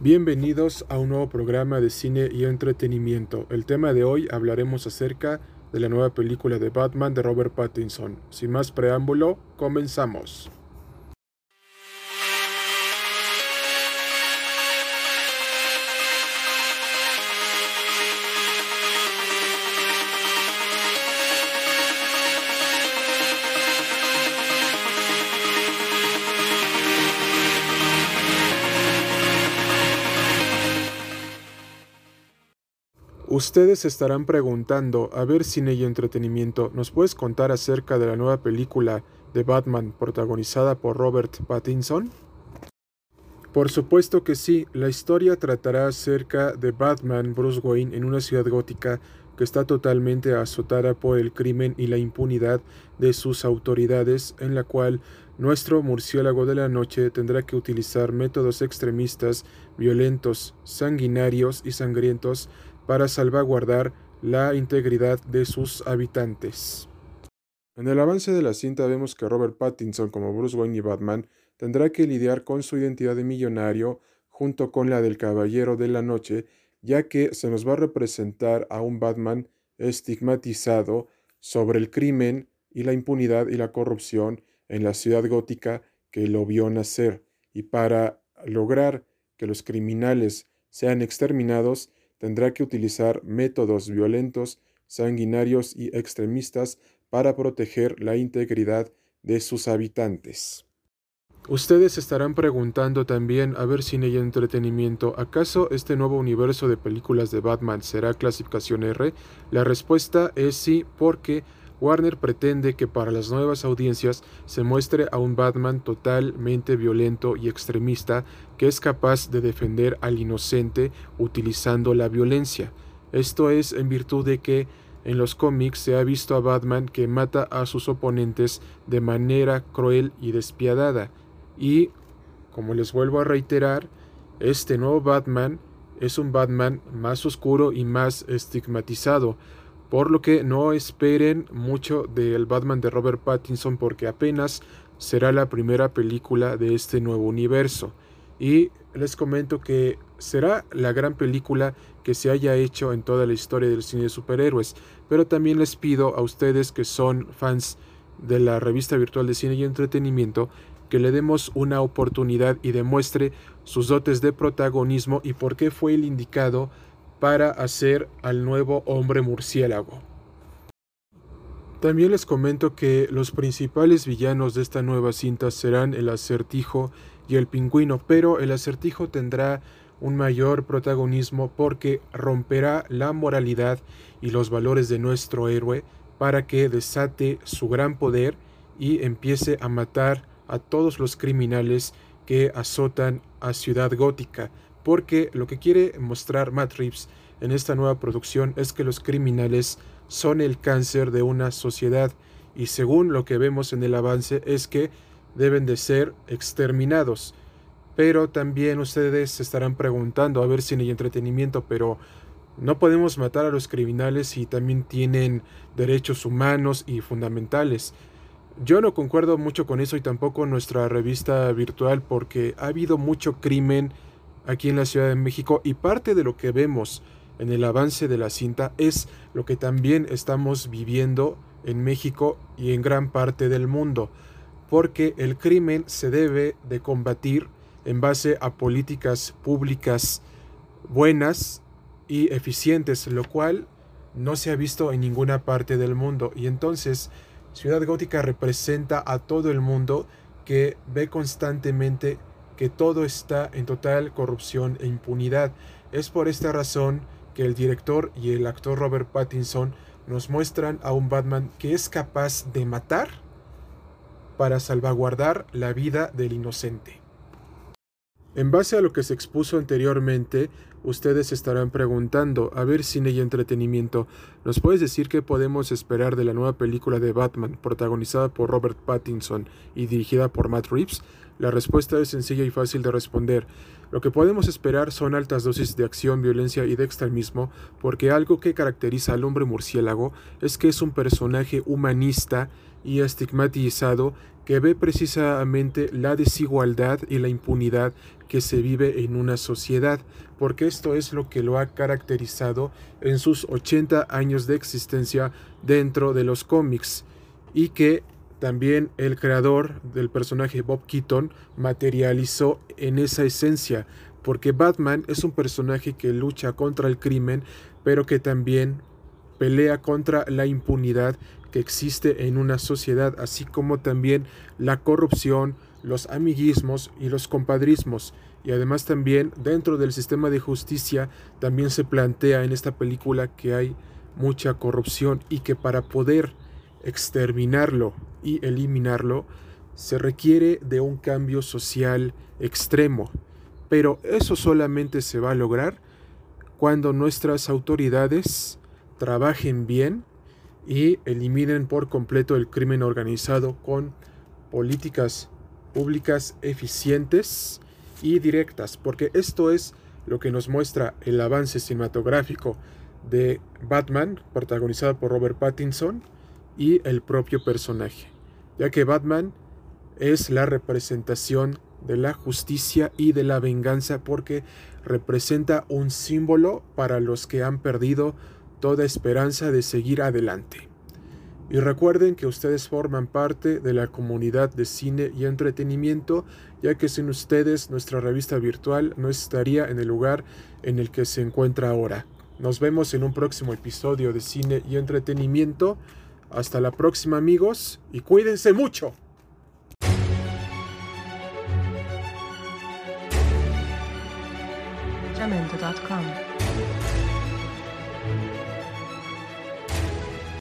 Bienvenidos a un nuevo programa de cine y entretenimiento. El tema de hoy hablaremos acerca de la nueva película de Batman de Robert Pattinson. Sin más preámbulo, comenzamos. Ustedes estarán preguntando, a ver cine y entretenimiento, ¿nos puedes contar acerca de la nueva película de Batman protagonizada por Robert Pattinson? Por supuesto que sí, la historia tratará acerca de Batman Bruce Wayne en una ciudad gótica que está totalmente azotada por el crimen y la impunidad de sus autoridades, en la cual nuestro murciélago de la noche tendrá que utilizar métodos extremistas, violentos, sanguinarios y sangrientos para salvaguardar la integridad de sus habitantes. En el avance de la cinta vemos que Robert Pattinson como Bruce Wayne y Batman tendrá que lidiar con su identidad de millonario junto con la del Caballero de la Noche, ya que se nos va a representar a un Batman estigmatizado sobre el crimen y la impunidad y la corrupción en la ciudad gótica que lo vio nacer. Y para lograr que los criminales sean exterminados, tendrá que utilizar métodos violentos, sanguinarios y extremistas para proteger la integridad de sus habitantes. Ustedes estarán preguntando también, a ver si hay entretenimiento, ¿acaso este nuevo universo de películas de Batman será clasificación R? La respuesta es sí, porque Warner pretende que para las nuevas audiencias se muestre a un Batman totalmente violento y extremista que es capaz de defender al inocente utilizando la violencia. Esto es en virtud de que en los cómics se ha visto a Batman que mata a sus oponentes de manera cruel y despiadada. Y, como les vuelvo a reiterar, este nuevo Batman es un Batman más oscuro y más estigmatizado, por lo que no esperen mucho del Batman de Robert Pattinson porque apenas será la primera película de este nuevo universo. Y les comento que será la gran película que se haya hecho en toda la historia del cine de superhéroes. Pero también les pido a ustedes que son fans de la revista virtual de cine y entretenimiento que le demos una oportunidad y demuestre sus dotes de protagonismo y por qué fue el indicado para hacer al nuevo hombre murciélago. También les comento que los principales villanos de esta nueva cinta serán el acertijo y el pingüino, pero el acertijo tendrá un mayor protagonismo porque romperá la moralidad y los valores de nuestro héroe para que desate su gran poder y empiece a matar a todos los criminales que azotan a Ciudad Gótica porque lo que quiere mostrar Matt Reeves en esta nueva producción es que los criminales son el cáncer de una sociedad y según lo que vemos en el avance es que deben de ser exterminados. Pero también ustedes se estarán preguntando, a ver si hay entretenimiento, pero no podemos matar a los criminales y también tienen derechos humanos y fundamentales. Yo no concuerdo mucho con eso y tampoco nuestra revista virtual porque ha habido mucho crimen aquí en la Ciudad de México y parte de lo que vemos en el avance de la cinta es lo que también estamos viviendo en México y en gran parte del mundo, porque el crimen se debe de combatir en base a políticas públicas buenas y eficientes, lo cual no se ha visto en ninguna parte del mundo. Y entonces Ciudad Gótica representa a todo el mundo que ve constantemente que todo está en total corrupción e impunidad. Es por esta razón que el director y el actor Robert Pattinson nos muestran a un Batman que es capaz de matar para salvaguardar la vida del inocente. En base a lo que se expuso anteriormente, Ustedes estarán preguntando, a ver cine y entretenimiento, ¿nos puedes decir qué podemos esperar de la nueva película de Batman, protagonizada por Robert Pattinson y dirigida por Matt Reeves? La respuesta es sencilla y fácil de responder. Lo que podemos esperar son altas dosis de acción, violencia y de extremismo, porque algo que caracteriza al hombre murciélago es que es un personaje humanista y estigmatizado que ve precisamente la desigualdad y la impunidad que se vive en una sociedad, porque esto es lo que lo ha caracterizado en sus 80 años de existencia dentro de los cómics y que también el creador del personaje Bob Keaton materializó en esa esencia, porque Batman es un personaje que lucha contra el crimen, pero que también pelea contra la impunidad que existe en una sociedad, así como también la corrupción, los amiguismos y los compadrismos. Y además también dentro del sistema de justicia también se plantea en esta película que hay mucha corrupción y que para poder exterminarlo y eliminarlo se requiere de un cambio social extremo. Pero eso solamente se va a lograr cuando nuestras autoridades trabajen bien y eliminen por completo el crimen organizado con políticas públicas eficientes y directas, porque esto es lo que nos muestra el avance cinematográfico de Batman, protagonizado por Robert Pattinson, y el propio personaje, ya que Batman es la representación de la justicia y de la venganza porque representa un símbolo para los que han perdido toda esperanza de seguir adelante. Y recuerden que ustedes forman parte de la comunidad de cine y entretenimiento, ya que sin ustedes nuestra revista virtual no estaría en el lugar en el que se encuentra ahora. Nos vemos en un próximo episodio de cine y entretenimiento. Hasta la próxima amigos y cuídense mucho.